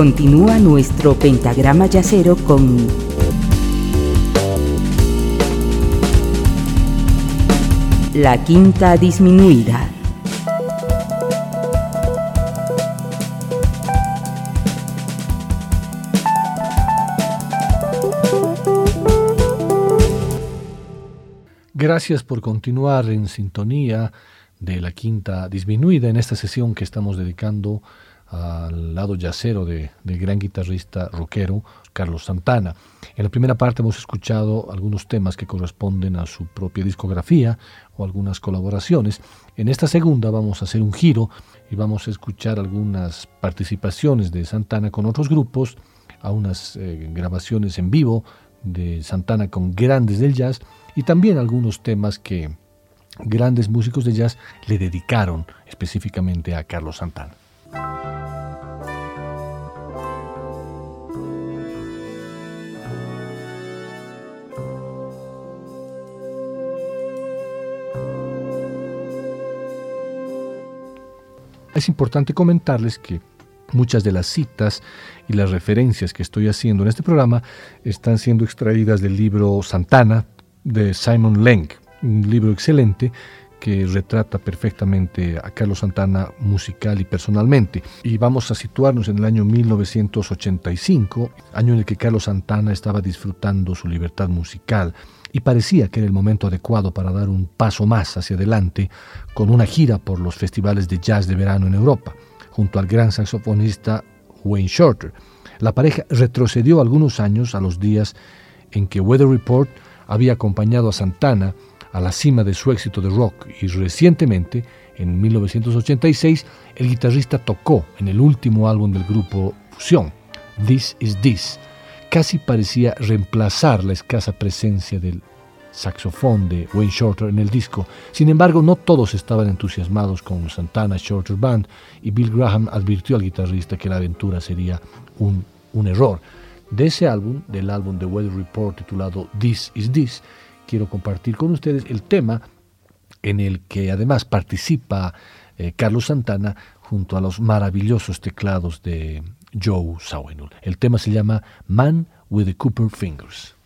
Continúa nuestro pentagrama yacero con la quinta disminuida. Gracias por continuar en sintonía de la quinta disminuida en esta sesión que estamos dedicando al lado yacero de, del gran guitarrista rockero Carlos Santana. En la primera parte hemos escuchado algunos temas que corresponden a su propia discografía o algunas colaboraciones. En esta segunda vamos a hacer un giro y vamos a escuchar algunas participaciones de Santana con otros grupos, a unas eh, grabaciones en vivo de Santana con grandes del jazz y también algunos temas que grandes músicos de jazz le dedicaron específicamente a Carlos Santana. Es importante comentarles que muchas de las citas y las referencias que estoy haciendo en este programa están siendo extraídas del libro Santana de Simon Lenk, un libro excelente que retrata perfectamente a Carlos Santana musical y personalmente. Y vamos a situarnos en el año 1985, año en el que Carlos Santana estaba disfrutando su libertad musical y parecía que era el momento adecuado para dar un paso más hacia adelante con una gira por los festivales de jazz de verano en Europa, junto al gran saxofonista Wayne Shorter. La pareja retrocedió algunos años a los días en que Weather Report había acompañado a Santana a la cima de su éxito de rock y recientemente, en 1986, el guitarrista tocó en el último álbum del grupo Fusión, This Is This. Casi parecía reemplazar la escasa presencia del saxofón de Wayne Shorter en el disco. Sin embargo, no todos estaban entusiasmados con Santana Shorter Band y Bill Graham advirtió al guitarrista que la aventura sería un, error. De ese álbum, del álbum de Weather Report titulado This Is This, quiero compartir con ustedes el tema en el que además participa eh, Carlos Santana junto a los maravillosos teclados de Joe Zawinul. El tema se llama Man with the Cooper Fingers.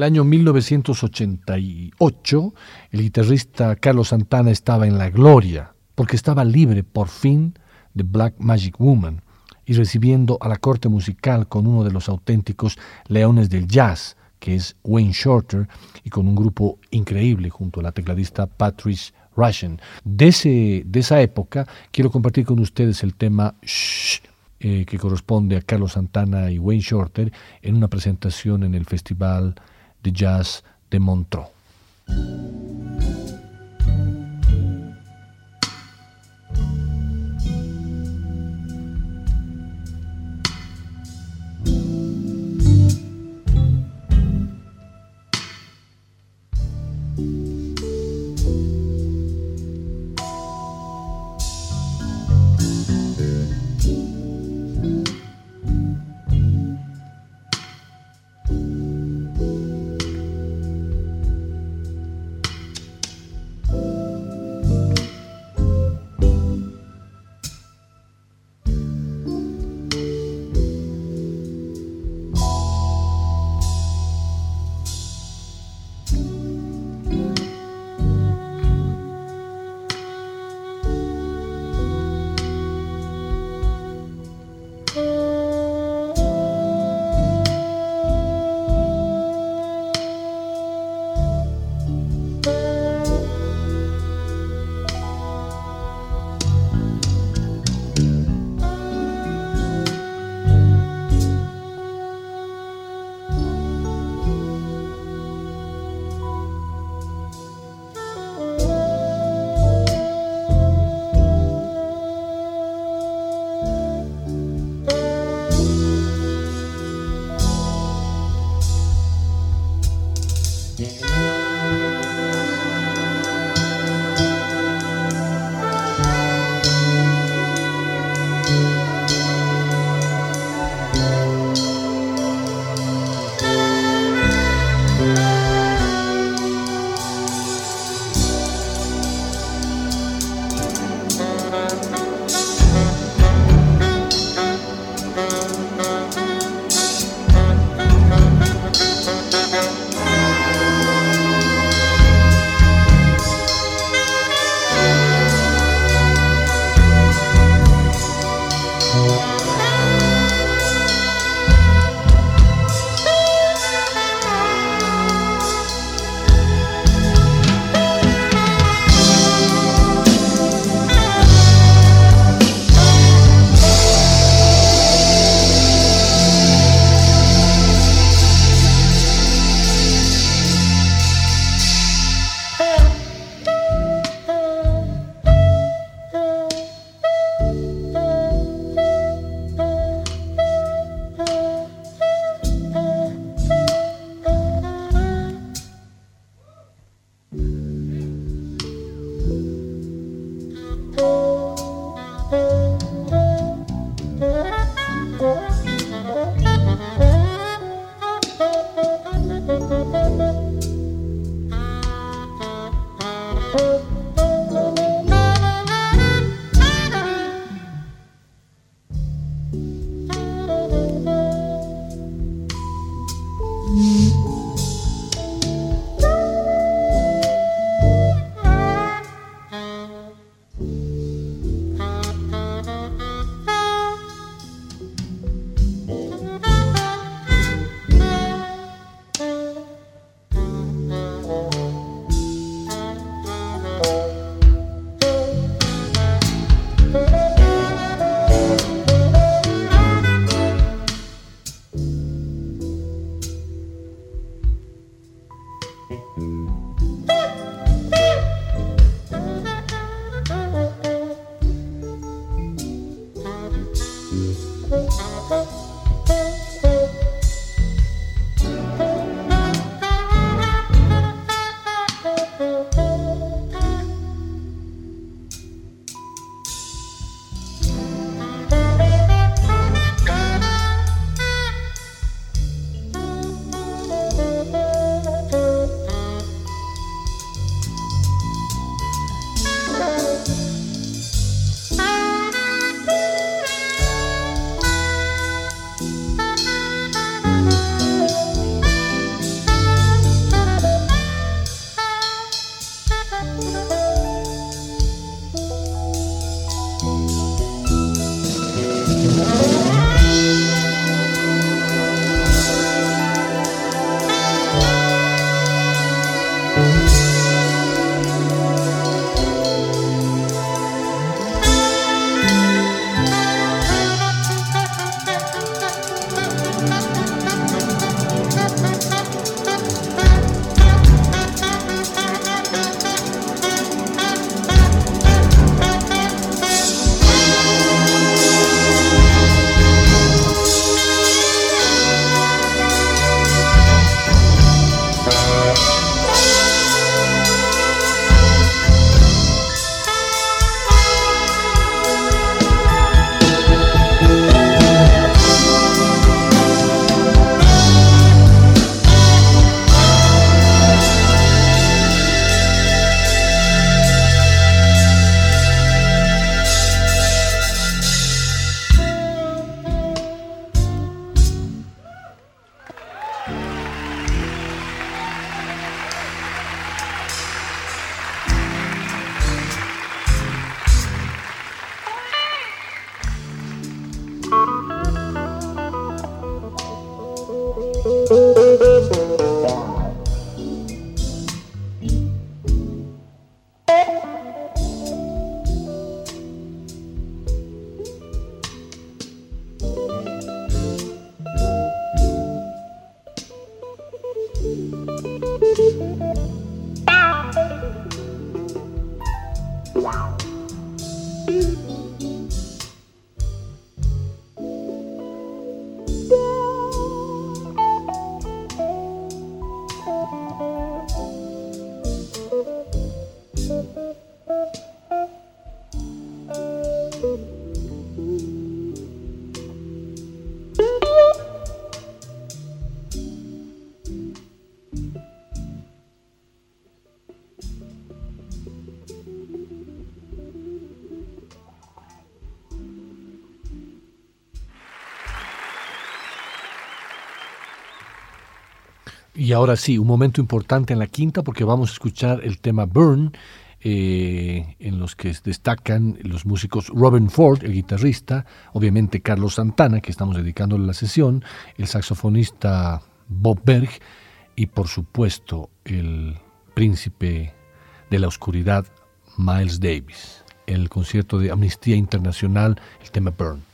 El año 1988, el guitarrista Carlos Santana estaba en la gloria, porque estaba libre por fin de Black Magic Woman y recibiendo a la corte musical con uno de los auténticos leones del jazz, que es Wayne Shorter, y con un grupo increíble junto a la tecladista Patrice Russian. De, ese, de esa época quiero compartir con ustedes el tema Shh, eh, que corresponde a Carlos Santana y Wayne Shorter en una presentación en el Festival de Jazz de Montreux. Y ahora sí, un momento importante en la quinta porque vamos a escuchar el tema Burn, eh, en los que destacan los músicos Robin Ford, el guitarrista, obviamente Carlos Santana, que estamos dedicándole la sesión, el saxofonista Bob Berg y por supuesto el príncipe de la oscuridad Miles Davis. El concierto de Amnistía Internacional, el tema Burn.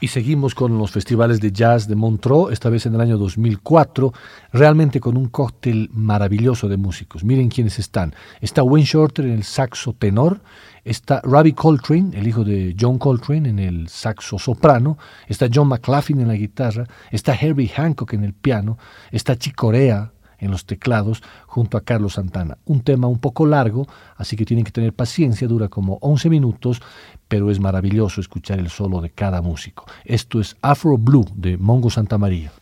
Y seguimos con los festivales de jazz de Montreux, esta vez en el año 2004, realmente con un cóctel maravilloso de músicos. Miren quiénes están. Está Wayne Shorter en el saxo tenor, está Ravi Coltrane, el hijo de John Coltrane, en el saxo soprano, está John McLaughlin en la guitarra, está Herbie Hancock en el piano, está Chicorea en los teclados junto a Carlos Santana. Un tema un poco largo, así que tienen que tener paciencia, dura como 11 minutos, pero es maravilloso escuchar el solo de cada músico. Esto es Afro Blue de Mongo Santa María.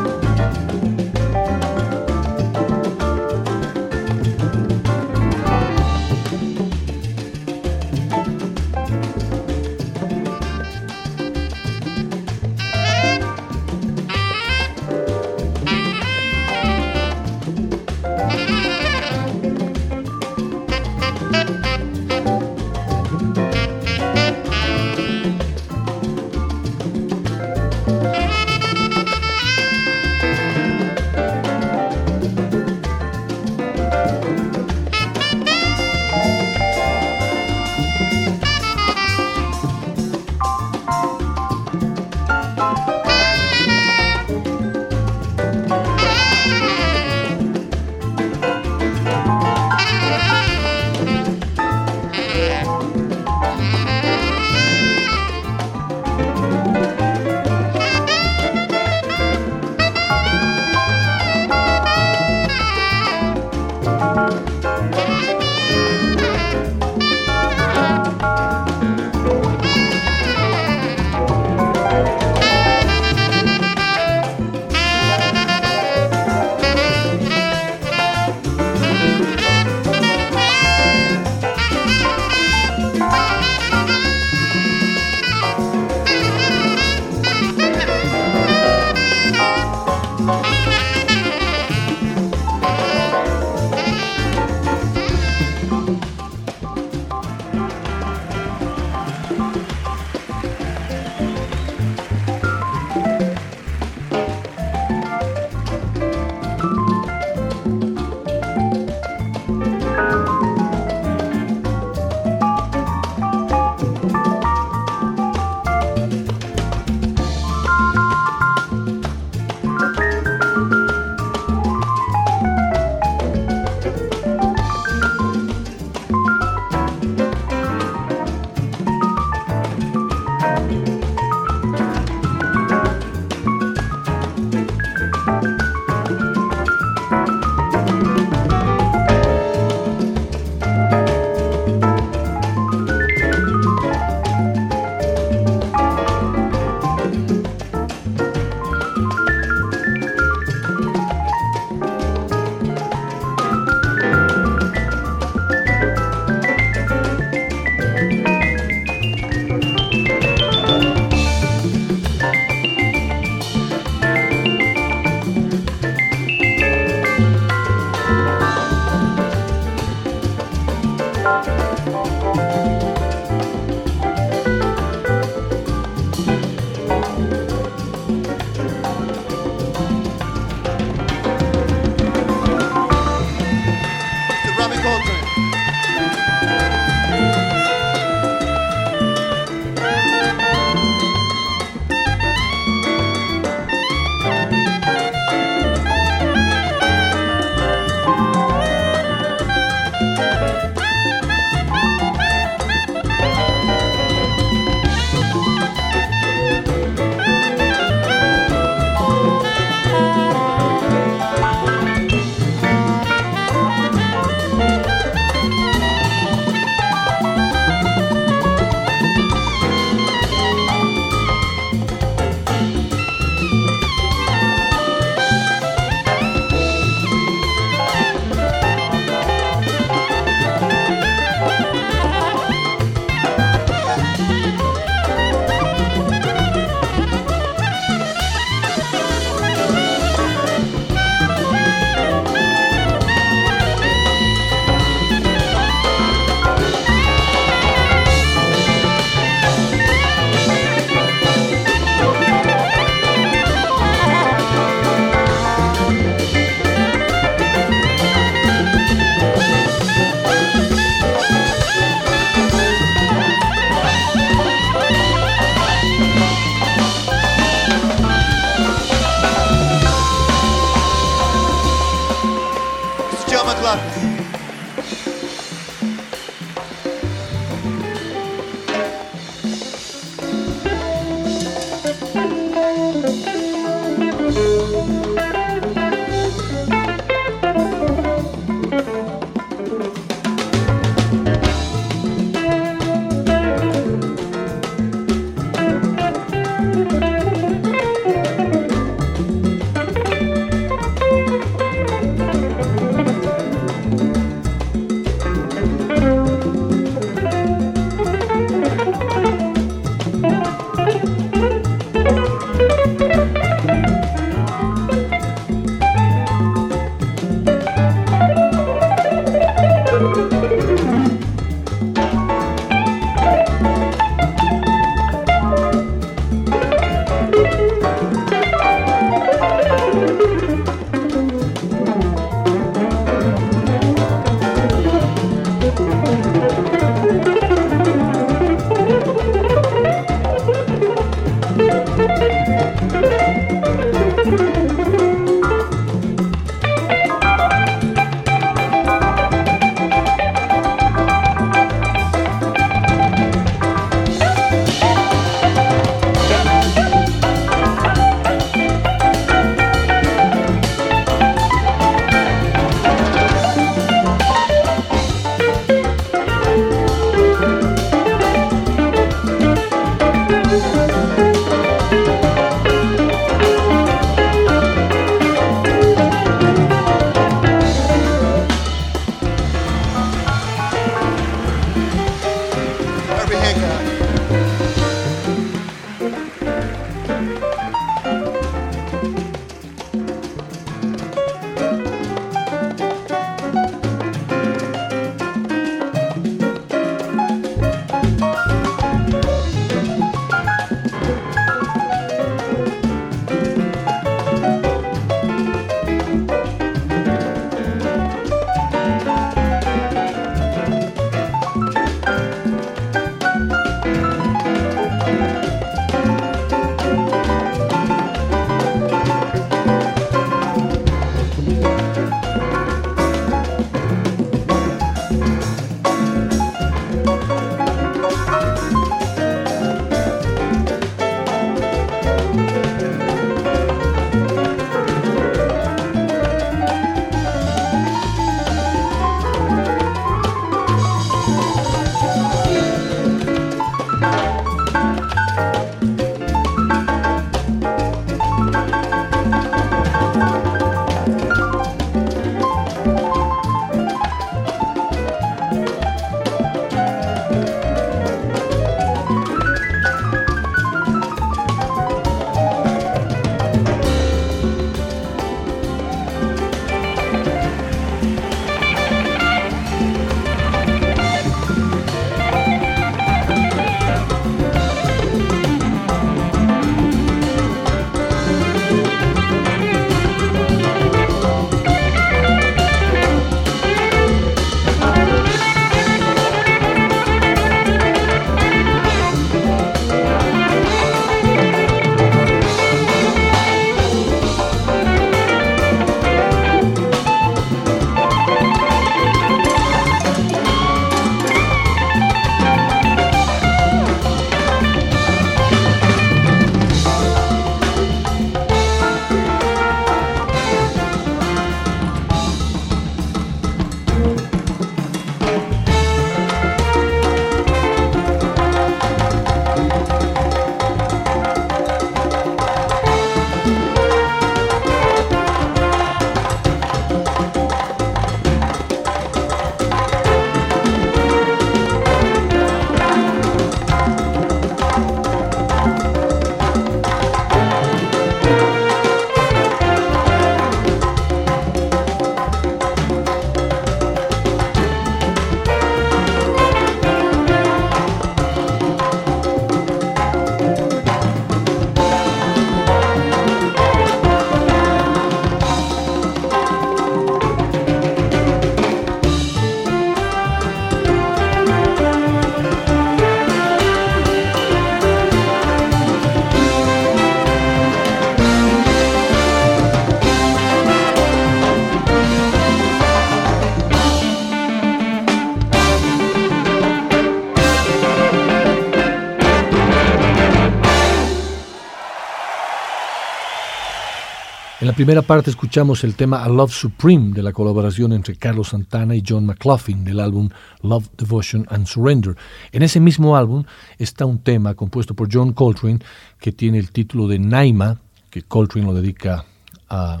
Primera parte escuchamos el tema A Love Supreme de la colaboración entre Carlos Santana y John McLaughlin del álbum Love, Devotion and Surrender. En ese mismo álbum está un tema compuesto por John Coltrane que tiene el título de Naima, que Coltrane lo dedica a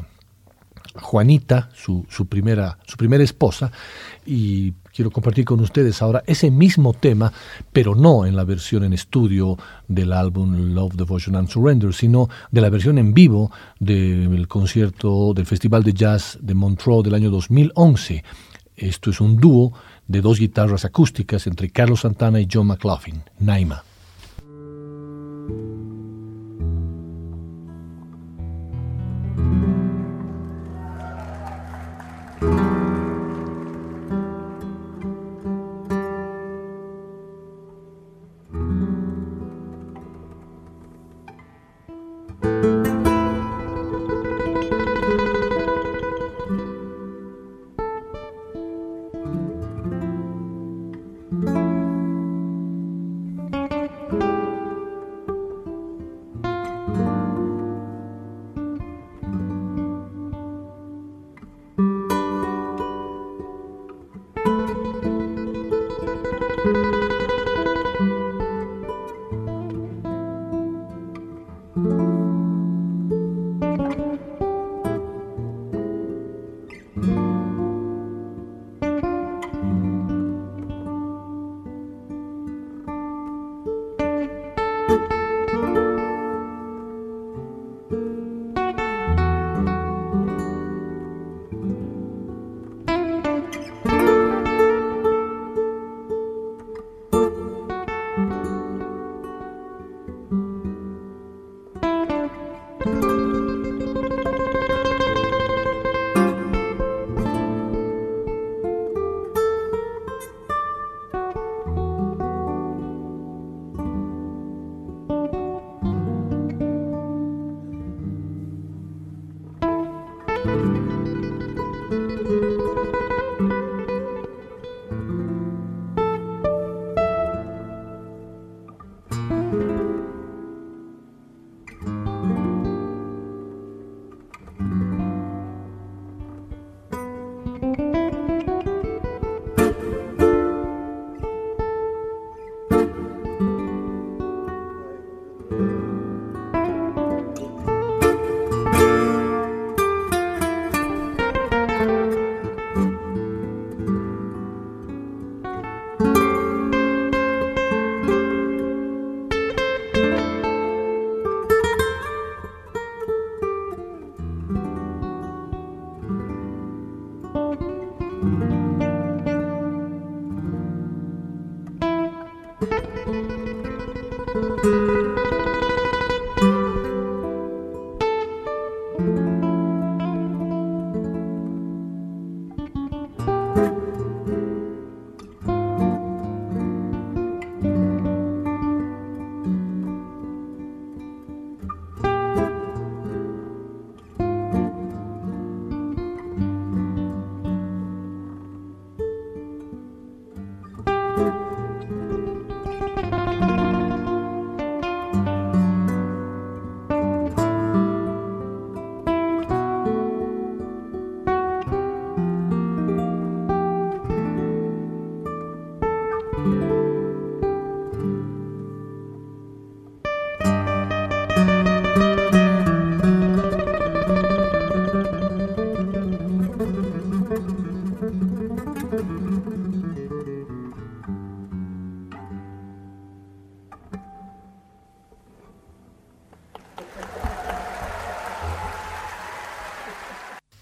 Juanita, su, su, primera, su primera esposa, y quiero compartir con ustedes ahora ese mismo tema, pero no en la versión en estudio del álbum Love, Devotion and Surrender, sino de la versión en vivo del concierto del Festival de Jazz de Montreux del año 2011. Esto es un dúo de dos guitarras acústicas entre Carlos Santana y John McLaughlin, Naima.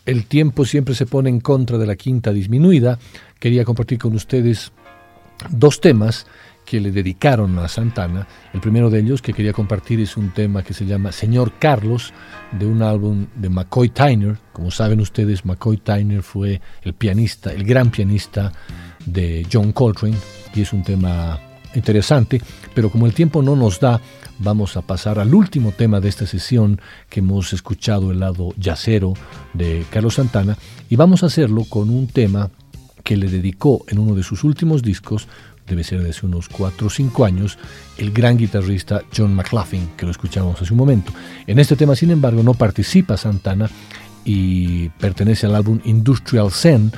El tiempo siempre se pone en contra de la quinta disminuida, quería compartir con ustedes dos temas que le dedicaron a Santana. El primero de ellos que quería compartir es un tema que se llama Señor Carlos, de un álbum de McCoy Tyner. Como saben ustedes, McCoy Tyner fue el pianista, el gran pianista de John Coltrane, y es un tema interesante, pero como el tiempo no nos da, vamos a pasar al último tema de esta sesión que hemos escuchado el lado yacero de Carlos Santana y vamos a hacerlo con un tema que le dedicó en uno de sus últimos discos debe ser de hace unos 4 o 5 años, el gran guitarrista John McLaughlin, que lo escuchamos hace un momento. En este tema, sin embargo, no participa Santana y pertenece al álbum Industrial Zen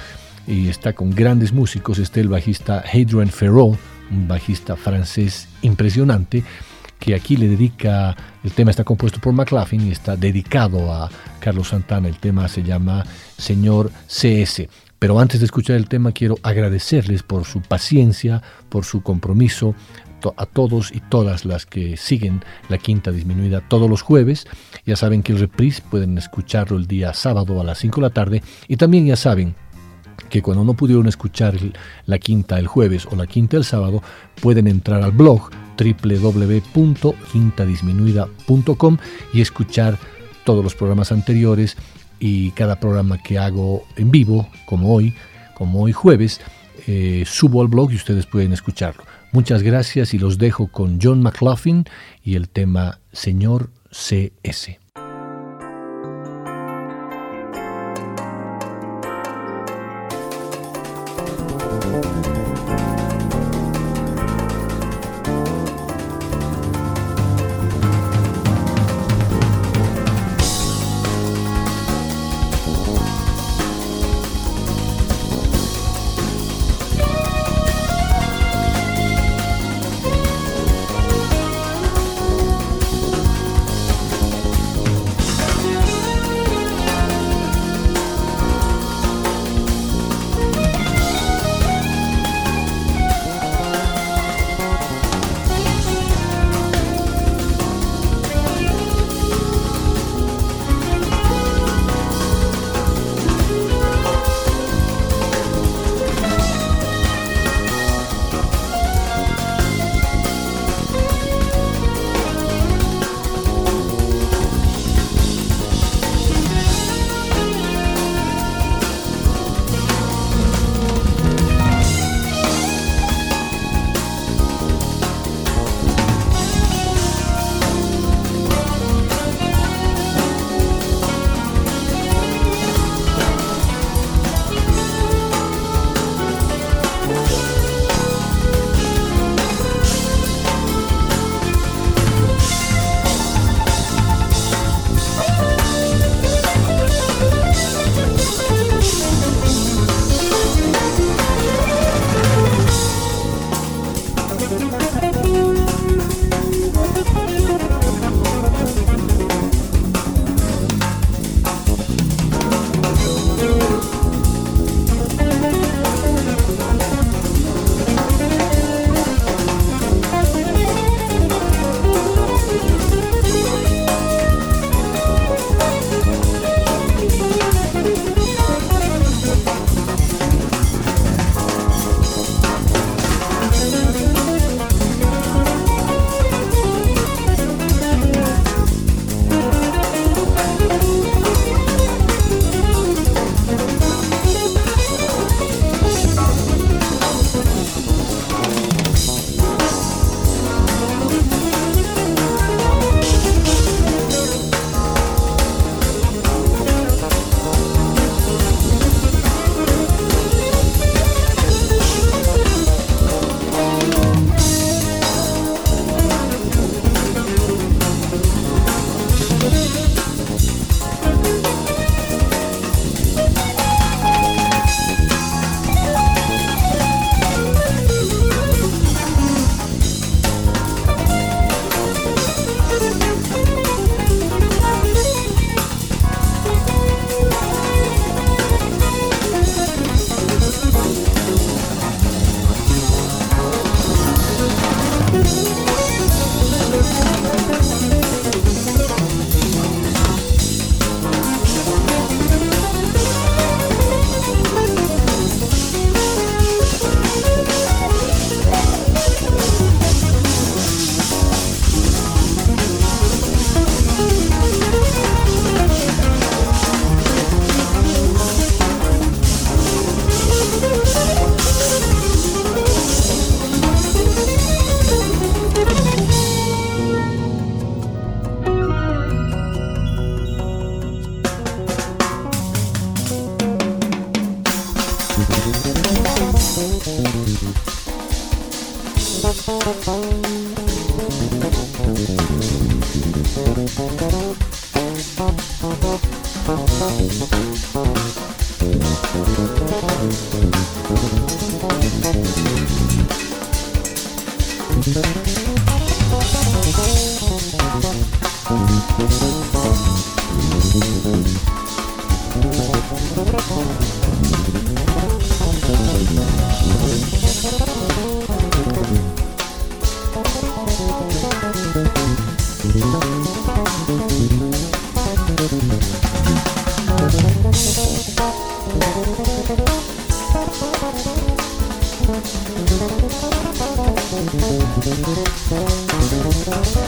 y está con grandes músicos. Está el bajista Hadrian Ferro, un bajista francés impresionante, que aquí le dedica, el tema está compuesto por McLaughlin y está dedicado a Carlos Santana. El tema se llama Señor CS. Pero antes de escuchar el tema quiero agradecerles por su paciencia, por su compromiso, a todos y todas las que siguen la quinta disminuida todos los jueves. Ya saben que el reprise pueden escucharlo el día sábado a las 5 de la tarde y también ya saben que cuando no pudieron escuchar la quinta el jueves o la quinta el sábado, pueden entrar al blog www.quintadisminuida.com y escuchar todos los programas anteriores y cada programa que hago en vivo, como hoy, como hoy jueves, eh, subo al blog y ustedes pueden escucharlo. Muchas gracias y los dejo con John McLaughlin y el tema Señor CS. Thank you.